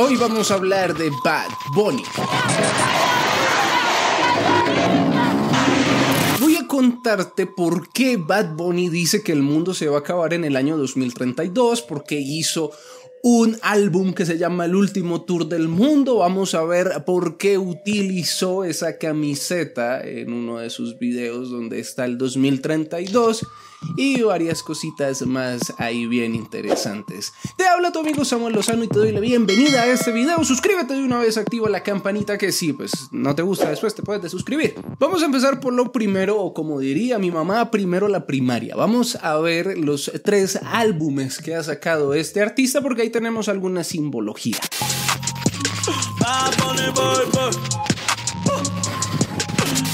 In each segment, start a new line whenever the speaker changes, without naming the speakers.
Hoy vamos a hablar de Bad Bunny. Voy a contarte por qué Bad Bunny dice que el mundo se va a acabar en el año 2032, porque hizo un álbum que se llama El último tour del mundo. Vamos a ver por qué utilizó esa camiseta en uno de sus videos donde está el 2032 y varias cositas más ahí bien interesantes. Te habla tu amigo Samuel Lozano y te doy la bienvenida a este video. Suscríbete de una vez, activa la campanita que sí, pues no te gusta después te puedes suscribir. Vamos a empezar por lo primero, o como diría mi mamá, primero la primaria. Vamos a ver los tres álbumes que ha sacado este artista porque tenemos alguna simbología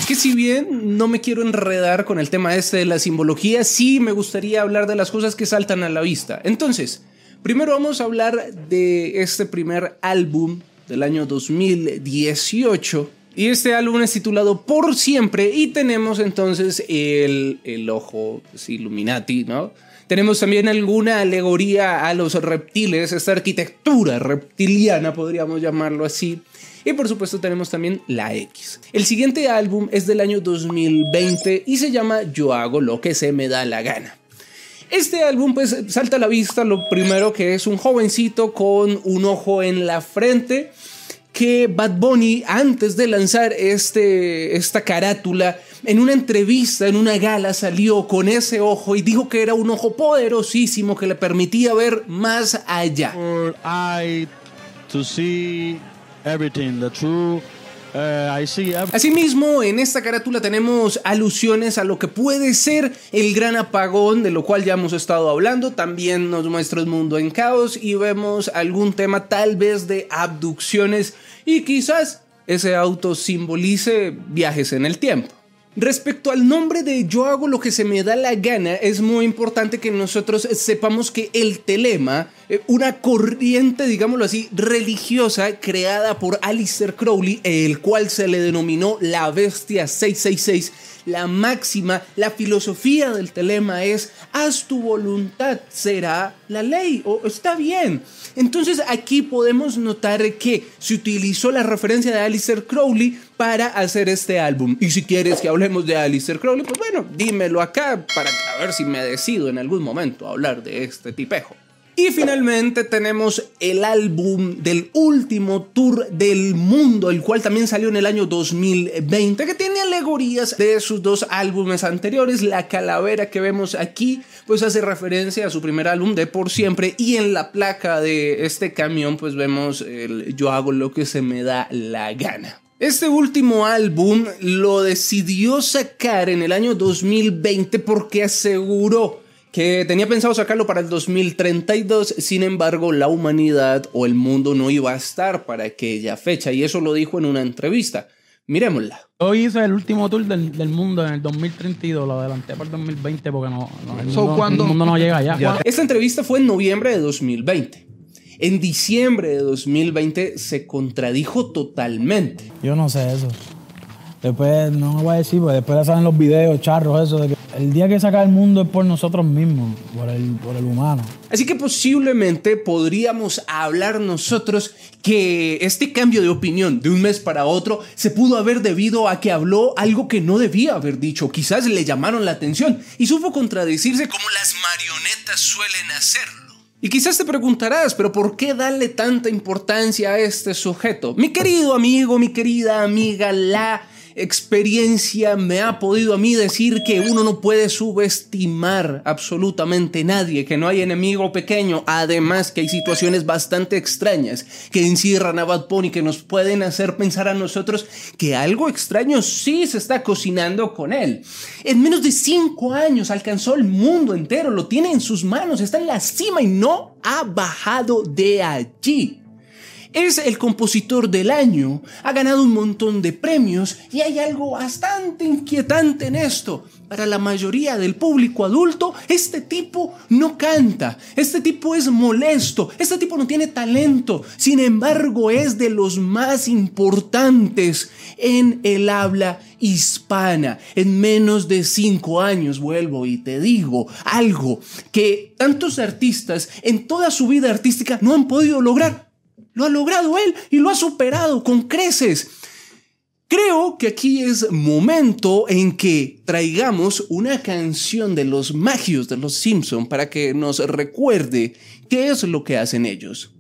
que si bien no me quiero enredar con el tema este de la simbología, sí me gustaría hablar de las cosas que saltan a la vista. Entonces, primero vamos a hablar de este primer álbum del año 2018. Y este álbum es titulado Por Siempre y tenemos entonces el, el ojo Illuminati, ¿no? Tenemos también alguna alegoría a los reptiles, esta arquitectura reptiliana, podríamos llamarlo así. Y por supuesto tenemos también la X. El siguiente álbum es del año 2020 y se llama Yo hago lo que se me da la gana. Este álbum pues salta a la vista lo primero que es un jovencito con un ojo en la frente que Bad Bunny antes de lanzar este, esta carátula en una entrevista, en una gala salió con ese ojo y dijo que era un ojo poderosísimo que le permitía ver más allá. to see everything, the true uh, Asimismo, en esta carátula tenemos alusiones a lo que puede ser el gran apagón, de lo cual ya hemos estado hablando. También nos muestra el mundo en caos y vemos algún tema tal vez de abducciones y quizás ese auto simbolice viajes en el tiempo. Respecto al nombre de yo hago lo que se me da la gana, es muy importante que nosotros sepamos que el telema, eh, una corriente, digámoslo así, religiosa creada por Alistair Crowley, el cual se le denominó la bestia 666, la máxima, la filosofía del telema es, haz tu voluntad, será la ley, o está bien. Entonces aquí podemos notar que se utilizó la referencia de Alistair Crowley para hacer este álbum. Y si quieres que hablemos de Alistair Crowley, pues bueno, dímelo acá para ver si me decido en algún momento a hablar de este tipejo. Y finalmente tenemos el álbum del último tour del mundo, el cual también salió en el año 2020, que tiene alegorías de sus dos álbumes anteriores. La calavera que vemos aquí, pues hace referencia a su primer álbum de Por Siempre. Y en la placa de este camión, pues vemos el Yo hago lo que se me da la gana. Este último álbum lo decidió sacar en el año 2020 porque aseguró que tenía pensado sacarlo para el 2032, sin embargo la humanidad o el mundo no iba a estar para aquella fecha y eso lo dijo en una entrevista. Miremosla.
Hoy hice el último tour del, mundo en el 2032, lo adelanté para el 2020 porque no, el, mundo, no llega ya.
Esta entrevista fue en noviembre de 2020. En diciembre de 2020 se contradijo totalmente.
Yo no sé eso. Después, no me voy a decir, porque después salen los videos charros, eso de que el día que saca el mundo es por nosotros mismos, por el, por el humano.
Así que posiblemente podríamos hablar nosotros que este cambio de opinión de un mes para otro se pudo haber debido a que habló algo que no debía haber dicho. Quizás le llamaron la atención y supo contradecirse como las marionetas suelen hacerlo. Y quizás te preguntarás, pero ¿por qué darle tanta importancia a este sujeto? Mi querido amigo, mi querida amiga, la experiencia me ha podido a mí decir que uno no puede subestimar absolutamente nadie, que no hay enemigo pequeño, además que hay situaciones bastante extrañas que encierran a Bad Bunny que nos pueden hacer pensar a nosotros que algo extraño sí se está cocinando con él. En menos de cinco años alcanzó el mundo entero, lo tiene en sus manos, está en la cima y no ha bajado de allí. Es el compositor del año, ha ganado un montón de premios y hay algo bastante inquietante en esto. Para la mayoría del público adulto, este tipo no canta, este tipo es molesto, este tipo no tiene talento, sin embargo es de los más importantes en el habla hispana. En menos de cinco años vuelvo y te digo algo que tantos artistas en toda su vida artística no han podido lograr Lo ha logrado él y lo ha superado con creces. Creo que aquí es momento en que traigamos una canción de los magios de los Simpson para que nos recuerde qué es lo que hacen ellos.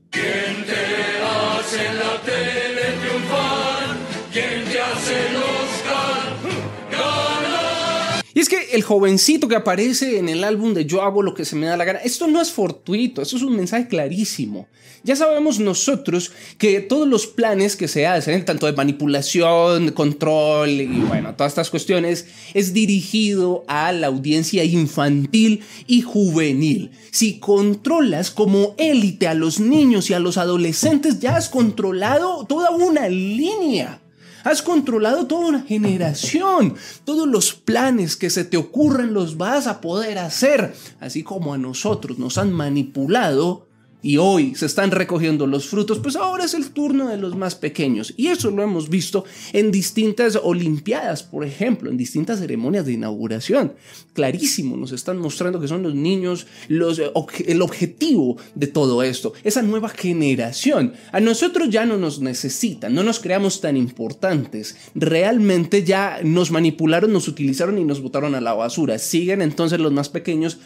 El jovencito que aparece en el álbum de Yo hago lo que se me da la gana, esto no es fortuito, esto es un mensaje clarísimo. Ya sabemos nosotros que todos los planes que se hacen, tanto de manipulación, control y bueno, todas estas cuestiones, es dirigido a la audiencia infantil y juvenil. Si controlas como élite a los niños y a los adolescentes, ya has controlado toda una línea. Has controlado toda una generación. Todos los planes que se te ocurren los vas a poder hacer. Así como a nosotros nos han manipulado y hoy se están recogiendo los frutos, pues ahora es el turno de los más pequeños. Y eso lo hemos visto en distintas Olimpiadas, por ejemplo, en distintas ceremonias de inauguración. Clarísimo, nos están mostrando que son los niños los, eh, el objetivo de todo esto, esa nueva generación. A nosotros ya no nos necesitan, no nos creamos tan importantes. Realmente ya nos manipularon, nos utilizaron y nos botaron a la basura. Siguen entonces los más pequeños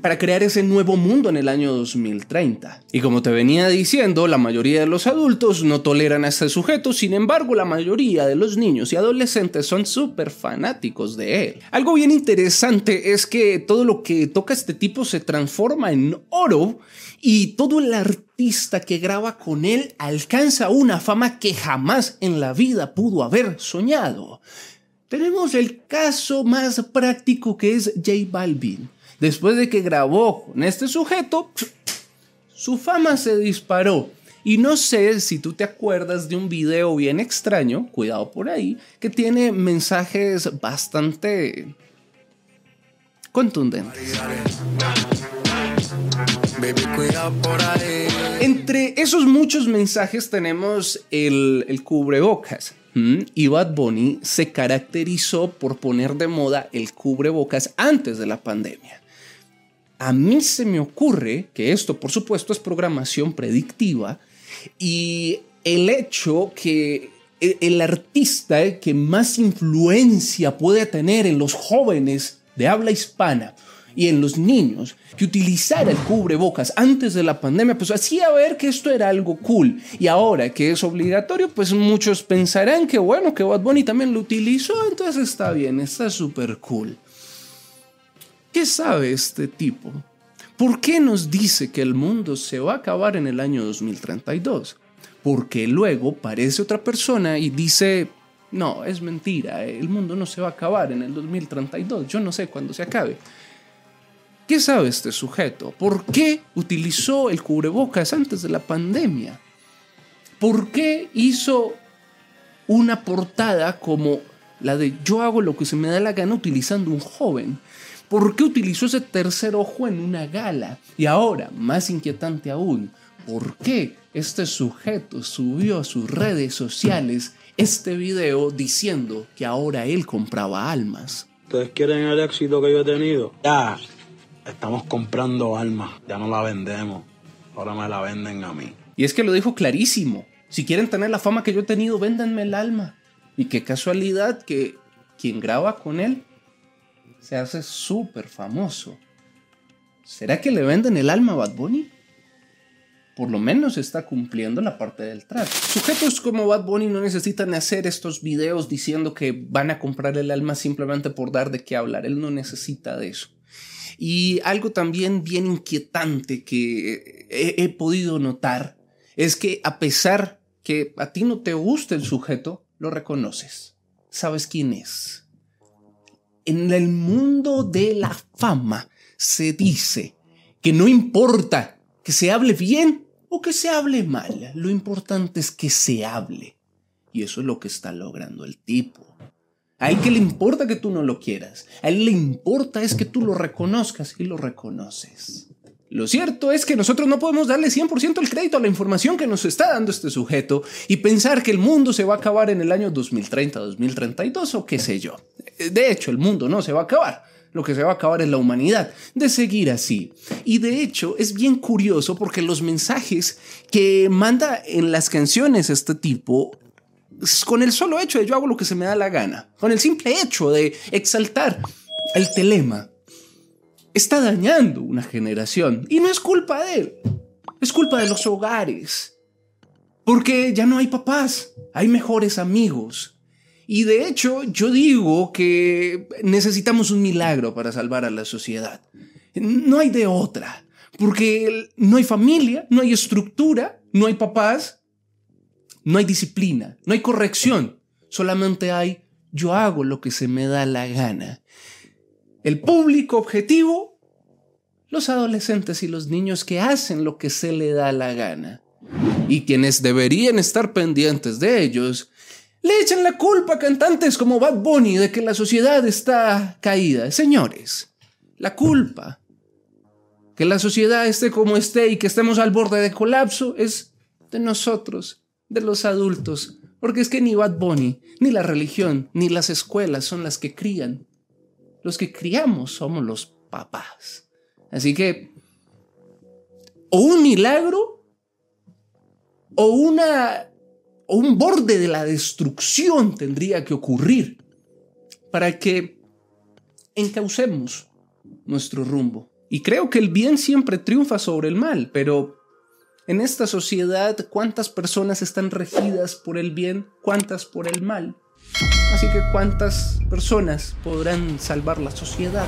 para crear ese nuevo mundo en el año 2030. Y como te venía diciendo, la mayoría de los adultos no toleran a este sujeto, sin embargo la mayoría de los niños y adolescentes son súper fanáticos de él. Algo bien interesante es que todo lo que toca este tipo se transforma en oro y todo el artista que graba con él alcanza una fama que jamás en la vida pudo haber soñado. Tenemos el caso más práctico que es J Balvin Después de que grabó con este sujeto, su fama se disparó. Y no sé si tú te acuerdas de un video bien extraño, cuidado por ahí, que tiene mensajes bastante contundentes. Entre esos muchos mensajes tenemos el, el cubrebocas. Y Bad Bunny se caracterizó por poner de moda el cubrebocas antes de la pandemia. A mí se me ocurre que esto, por supuesto, es programación predictiva y el hecho que el artista que más influencia puede tener en los jóvenes de habla hispana y en los niños que utilizara el cubrebocas antes de la pandemia, pues hacía ver que esto era algo cool. Y ahora que es obligatorio, pues muchos pensarán que bueno, que Bad Bunny también lo utilizó, entonces está bien, está súper cool. ¿Qué sabe este tipo? ¿Por qué nos dice que el mundo se va a acabar en el año 2032? Porque luego parece otra persona y dice, no, es mentira, el mundo no se va a acabar en el 2032, yo no sé cuándo se acabe. ¿Qué sabe este sujeto? ¿Por qué utilizó el cubrebocas antes de la pandemia? ¿Por qué hizo una portada como la de yo hago lo que se me da la gana utilizando un joven? ¿Por qué utilizó ese tercer ojo en una gala? Y ahora, más inquietante aún, ¿por qué este sujeto subió a sus redes sociales este video diciendo que ahora él compraba almas?
¿Ustedes quieren el éxito que yo he tenido? Ya, estamos comprando almas, ya no la vendemos, ahora me la venden a mí.
Y es que lo dijo clarísimo, si quieren tener la fama que yo he tenido, véndanme el alma. Y qué casualidad que quien graba con él se hace súper famoso. ¿Será que le venden el alma a Bad Bunny? Por lo menos está cumpliendo la parte del trato. Sujetos como Bad Bunny no necesitan hacer estos videos diciendo que van a comprar el alma simplemente por dar de qué hablar. Él no necesita de eso. Y algo también bien inquietante que he, he podido notar es que a pesar que a ti no te guste el sujeto, lo reconoces. Sabes quién es en el mundo de la fama se dice que no importa que se hable bien o que se hable mal, lo importante es que se hable. Y eso es lo que está logrando el tipo. A él que le importa que tú no lo quieras, a él le importa es que tú lo reconozcas y lo reconoces. Lo cierto es que nosotros no podemos darle 100% el crédito a la información que nos está dando este sujeto y pensar que el mundo se va a acabar en el año 2030, 2032 o qué sé yo. De hecho, el mundo no se va a acabar. lo que se va a acabar es la humanidad, de seguir así. Y de hecho es bien curioso porque los mensajes que manda en las canciones este tipo, con el solo hecho de yo hago lo que se me da la gana, con el simple hecho de exaltar el telema, está dañando una generación. Y no es culpa de él, es culpa de los hogares. Porque ya no hay papás, hay mejores amigos. Y de hecho, yo digo que necesitamos un milagro para salvar a la sociedad. No hay de otra. Porque no hay familia, no hay estructura, no hay papás, no hay disciplina, no hay corrección. Solamente hay yo hago lo que se me da la gana. El público objetivo, los adolescentes y los niños que hacen lo que se le da la gana. Y quienes deberían estar pendientes de ellos le echan la culpa a cantantes como Bad Bunny de que la sociedad está caída. Señores, la culpa que la sociedad esté como esté y que estemos al borde de colapso es de nosotros, de los adultos. Porque es que ni Bad Bunny, ni la religión, ni las escuelas son las que crían. Los que criamos somos los papás. Así que, o un milagro, o una o un borde de la destrucción tendría que ocurrir para que encaucemos nuestro rumbo. Y creo que el bien siempre triunfa sobre el mal, pero en esta sociedad, ¿cuántas personas están regidas por el bien? ¿Cuántas por el mal? Así que ¿cuántas personas podrán salvar la sociedad?